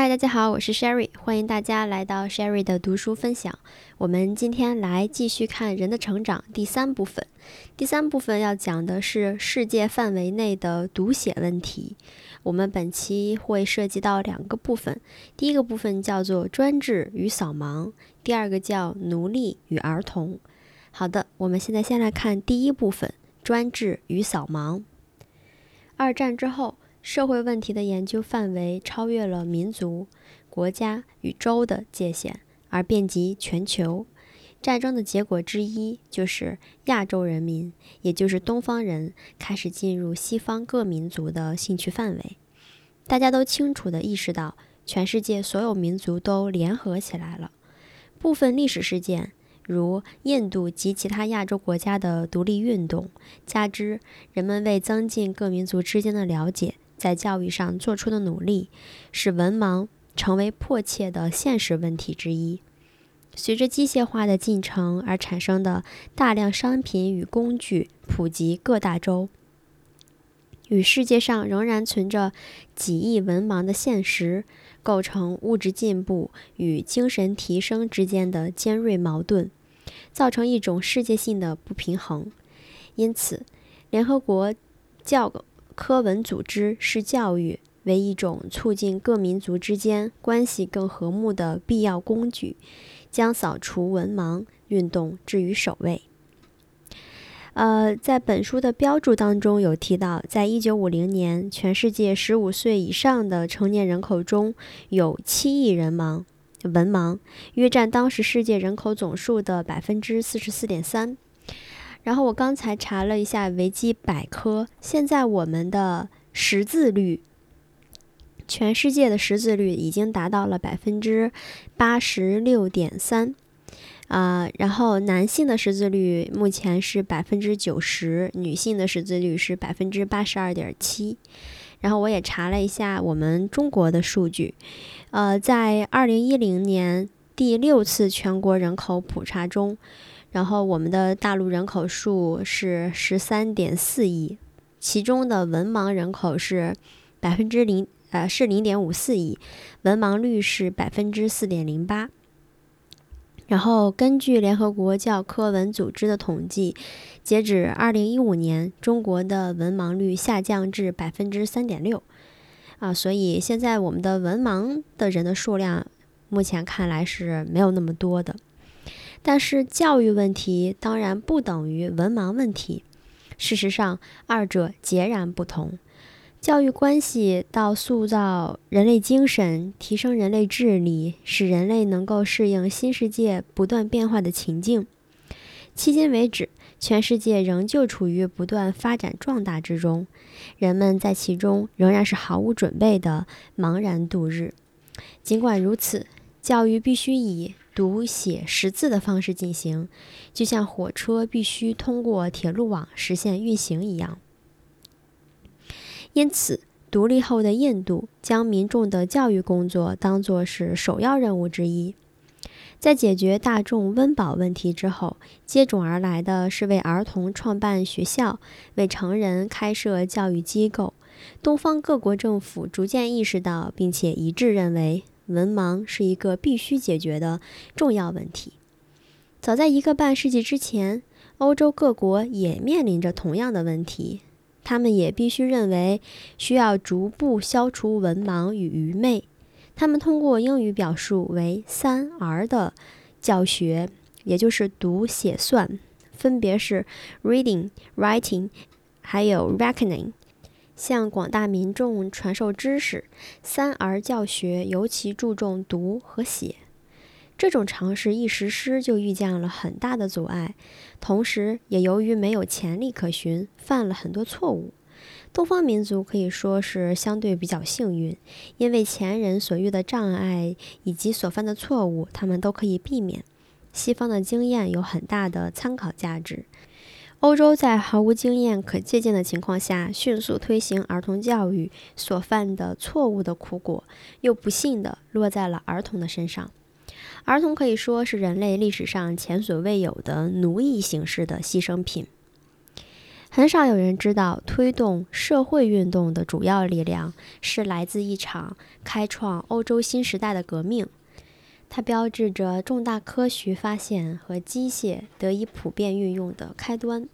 嗨，大家好，我是 Sherry，欢迎大家来到 Sherry 的读书分享。我们今天来继续看《人的成长》第三部分。第三部分要讲的是世界范围内的读写问题。我们本期会涉及到两个部分，第一个部分叫做专制与扫盲，第二个叫奴隶与儿童。好的，我们现在先来看第一部分：专制与扫盲。二战之后。社会问题的研究范围超越了民族、国家与州的界限，而遍及全球。战争的结果之一就是亚洲人民，也就是东方人，开始进入西方各民族的兴趣范围。大家都清楚地意识到，全世界所有民族都联合起来了。部分历史事件，如印度及其他亚洲国家的独立运动，加之人们为增进各民族之间的了解。在教育上做出的努力，使文盲成为迫切的现实问题之一。随着机械化的进程而产生的大量商品与工具普及各大洲，与世界上仍然存着几亿文盲的现实，构成物质进步与精神提升之间的尖锐矛盾，造成一种世界性的不平衡。因此，联合国教。科文组织视教育为一种促进各民族之间关系更和睦的必要工具，将扫除文盲运动置于首位。呃，在本书的标注当中有提到，在一九五零年，全世界十五岁以上的成年人口中有七亿人盲文盲，约占当时世界人口总数的百分之四十四点三。然后我刚才查了一下维基百科，现在我们的识字率，全世界的识字率已经达到了百分之八十六点三，啊，然后男性的识字率目前是百分之九十，女性的识字率是百分之八十二点七。然后我也查了一下我们中国的数据，呃，在二零一零年第六次全国人口普查中。然后我们的大陆人口数是十三点四亿，其中的文盲人口是百分之零，呃是零点五四亿，文盲率是百分之四点零八。然后根据联合国教科文组织的统计，截止二零一五年，中国的文盲率下降至百分之三点六，啊，所以现在我们的文盲的人的数量，目前看来是没有那么多的。但是教育问题当然不等于文盲问题，事实上二者截然不同。教育关系到塑造人类精神、提升人类智力，使人类能够适应新世界不断变化的情境。迄今为止，全世界仍旧处于不断发展壮大之中，人们在其中仍然是毫无准备的茫然度日。尽管如此，教育必须以。读写识字的方式进行，就像火车必须通过铁路网实现运行一样。因此，独立后的印度将民众的教育工作当作是首要任务之一。在解决大众温饱问题之后，接踵而来的是为儿童创办学校，为成人开设教育机构。东方各国政府逐渐意识到，并且一致认为。文盲是一个必须解决的重要问题。早在一个半世纪之前，欧洲各国也面临着同样的问题。他们也必须认为需要逐步消除文盲与愚昧。他们通过英语表述为“三 R” 的教学，也就是读、写、算，分别是 reading、writing，还有 reckoning。向广大民众传授知识，三儿教学尤其注重读和写。这种尝试一实施就遇见了很大的阻碍，同时也由于没有潜力可循，犯了很多错误。东方民族可以说是相对比较幸运，因为前人所遇的障碍以及所犯的错误，他们都可以避免。西方的经验有很大的参考价值。欧洲在毫无经验可借鉴的情况下，迅速推行儿童教育，所犯的错误的苦果，又不幸地落在了儿童的身上。儿童可以说是人类历史上前所未有的奴役形式的牺牲品。很少有人知道，推动社会运动的主要力量是来自一场开创欧洲新时代的革命。它标志着重大科学发现和机械得以普遍运用的开端。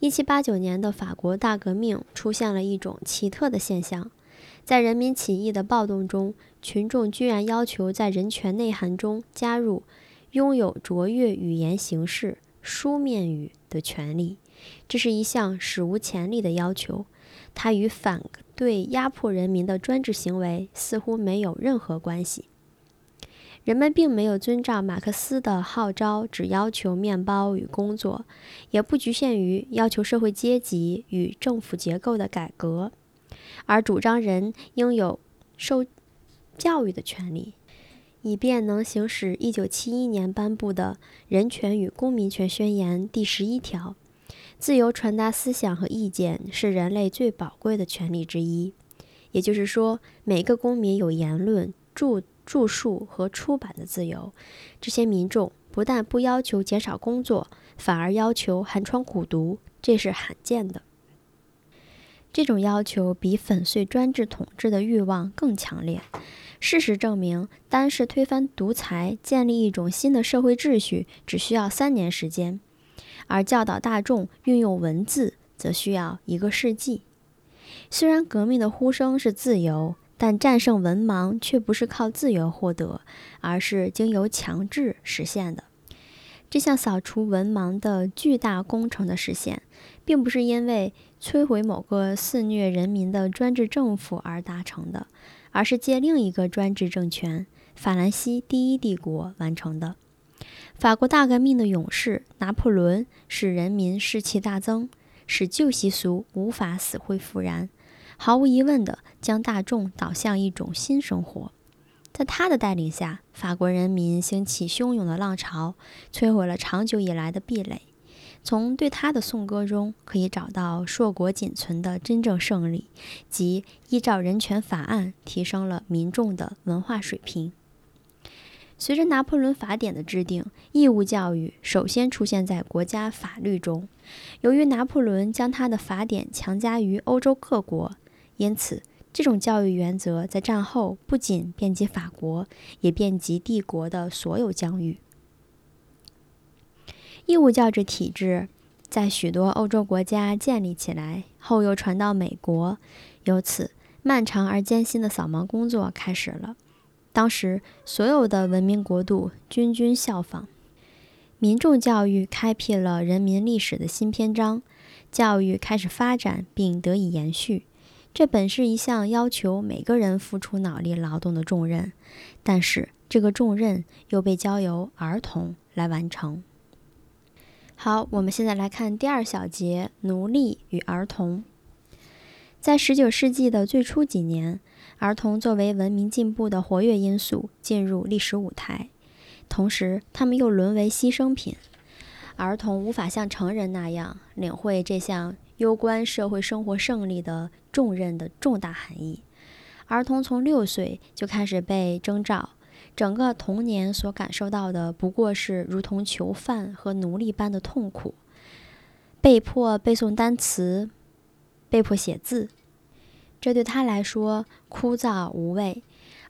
一七八九年的法国大革命出现了一种奇特的现象，在人民起义的暴动中，群众居然要求在人权内涵中加入拥有卓越语言形式书面语的权利。这是一项史无前例的要求，它与反对压迫人民的专制行为似乎没有任何关系。人们并没有遵照马克思的号召，只要求面包与工作，也不局限于要求社会阶级与政府结构的改革，而主张人应有受教育的权利，以便能行使1971年颁布的《人权与公民权宣言》第十一条：自由传达思想和意见是人类最宝贵的权利之一。也就是说，每个公民有言论、著。著述和出版的自由，这些民众不但不要求减少工作，反而要求寒窗苦读，这是罕见的。这种要求比粉碎专制统治的欲望更强烈。事实证明，单是推翻独裁、建立一种新的社会秩序，只需要三年时间；而教导大众运用文字，则需要一个世纪。虽然革命的呼声是自由。但战胜文盲却不是靠自由获得，而是经由强制实现的。这项扫除文盲的巨大工程的实现，并不是因为摧毁某个肆虐人民的专制政府而达成的，而是借另一个专制政权——法兰西第一帝国完成的。法国大革命的勇士拿破仑使人民士气大增，使旧习俗无法死灰复燃。毫无疑问地将大众导向一种新生活，在他的带领下，法国人民兴起汹涌的浪潮，摧毁了长久以来的壁垒。从对他的颂歌中，可以找到硕果仅存的真正胜利，即依照人权法案提升了民众的文化水平。随着拿破仑法典的制定，义务教育首先出现在国家法律中。由于拿破仑将他的法典强加于欧洲各国。因此，这种教育原则在战后不仅遍及法国，也遍及帝国的所有疆域。义务教育体制在许多欧洲国家建立起来后，又传到美国，由此漫长而艰辛的扫盲工作开始了。当时，所有的文明国度均均效仿。民众教育开辟了人民历史的新篇章，教育开始发展并得以延续。这本是一项要求每个人付出脑力劳动的重任，但是这个重任又被交由儿童来完成。好，我们现在来看第二小节：奴隶与儿童。在十九世纪的最初几年，儿童作为文明进步的活跃因素进入历史舞台，同时他们又沦为牺牲品。儿童无法像成人那样领会这项。攸关社会生活胜利的重任的重大含义。儿童从六岁就开始被征召，整个童年所感受到的不过是如同囚犯和奴隶般的痛苦，被迫背诵单词，被迫写字，这对他来说枯燥无味。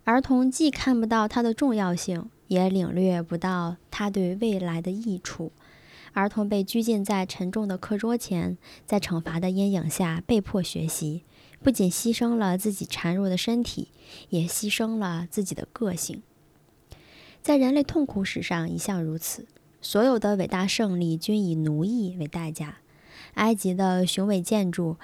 儿童既看不到它的重要性，也领略不到它对未来的益处。儿童被拘禁在沉重的课桌前，在惩罚的阴影下被迫学习，不仅牺牲了自己孱弱的身体，也牺牲了自己的个性。在人类痛苦史上一向如此，所有的伟大胜利均以奴役为代价。埃及的雄伟建筑，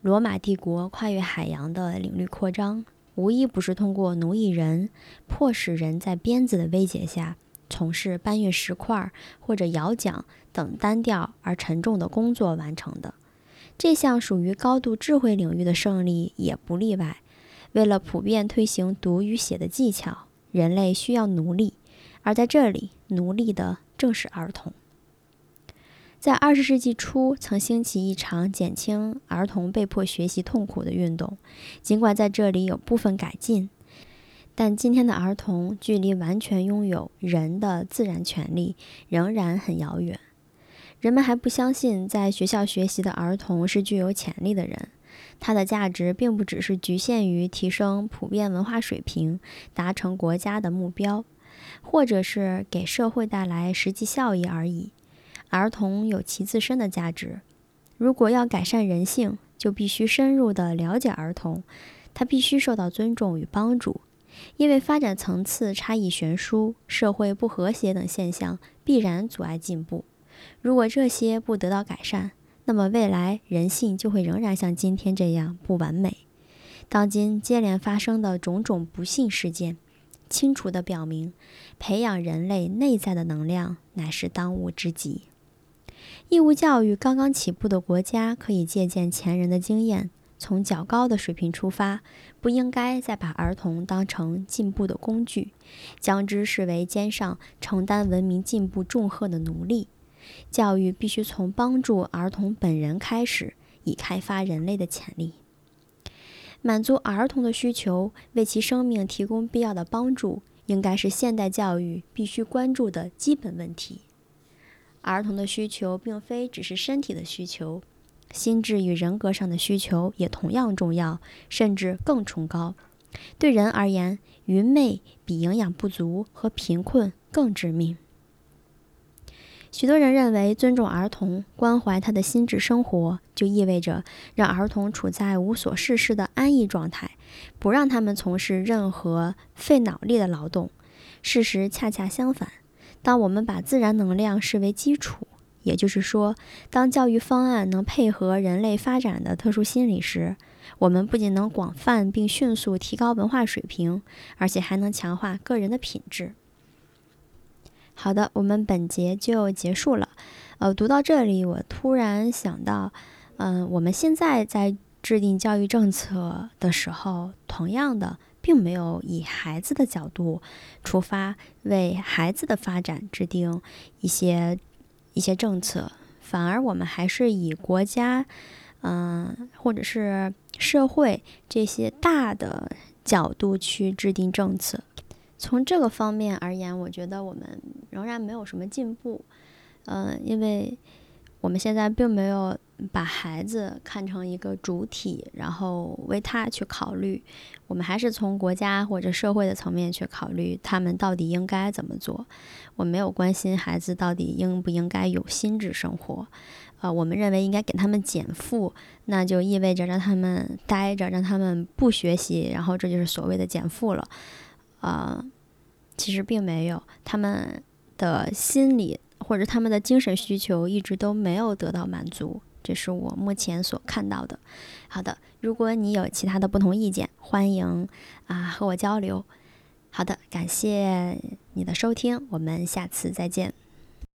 罗马帝国跨越海洋的领域扩张，无一不是通过奴役人，迫使人在鞭子的威胁下。从事搬运石块或者摇桨等单调而沉重的工作完成的，这项属于高度智慧领域的胜利也不例外。为了普遍推行读与写的技巧，人类需要奴隶，而在这里，奴隶的正是儿童。在二十世纪初，曾兴起一场减轻儿童被迫学习痛苦的运动，尽管在这里有部分改进。但今天的儿童距离完全拥有人的自然权利仍然很遥远。人们还不相信在学校学习的儿童是具有潜力的人，他的价值并不只是局限于提升普遍文化水平、达成国家的目标，或者是给社会带来实际效益而已。儿童有其自身的价值。如果要改善人性，就必须深入地了解儿童，他必须受到尊重与帮助。因为发展层次差异悬殊、社会不和谐等现象必然阻碍进步。如果这些不得到改善，那么未来人性就会仍然像今天这样不完美。当今接连发生的种种不幸事件，清楚地表明，培养人类内在的能量乃是当务之急。义务教育刚刚起步的国家可以借鉴前人的经验，从较高的水平出发，不应该再把儿童当成进步的工具，将之视为肩上承担文明进步重荷的奴隶。教育必须从帮助儿童本人开始，以开发人类的潜力，满足儿童的需求，为其生命提供必要的帮助，应该是现代教育必须关注的基本问题。儿童的需求并非只是身体的需求，心智与人格上的需求也同样重要，甚至更崇高。对人而言，愚昧比营养不足和贫困更致命。许多人认为，尊重儿童、关怀他的心智生活，就意味着让儿童处在无所事事的安逸状态，不让他们从事任何费脑力的劳动。事实恰恰相反。当我们把自然能量视为基础，也就是说，当教育方案能配合人类发展的特殊心理时，我们不仅能广泛并迅速提高文化水平，而且还能强化个人的品质。好的，我们本节就结束了。呃，读到这里，我突然想到，嗯，我们现在在制定教育政策的时候，同样的。并没有以孩子的角度出发，为孩子的发展制定一些一些政策，反而我们还是以国家，嗯，或者是社会这些大的角度去制定政策。从这个方面而言，我觉得我们仍然没有什么进步，嗯，因为我们现在并没有。把孩子看成一个主体，然后为他去考虑。我们还是从国家或者社会的层面去考虑，他们到底应该怎么做。我没有关心孩子到底应不应该有心智生活。呃，我们认为应该给他们减负，那就意味着让他们待着，让他们不学习，然后这就是所谓的减负了。呃，其实并没有，他们的心理或者他们的精神需求一直都没有得到满足。这是我目前所看到的。好的，如果你有其他的不同意见，欢迎啊和我交流。好的，感谢你的收听，我们下次再见。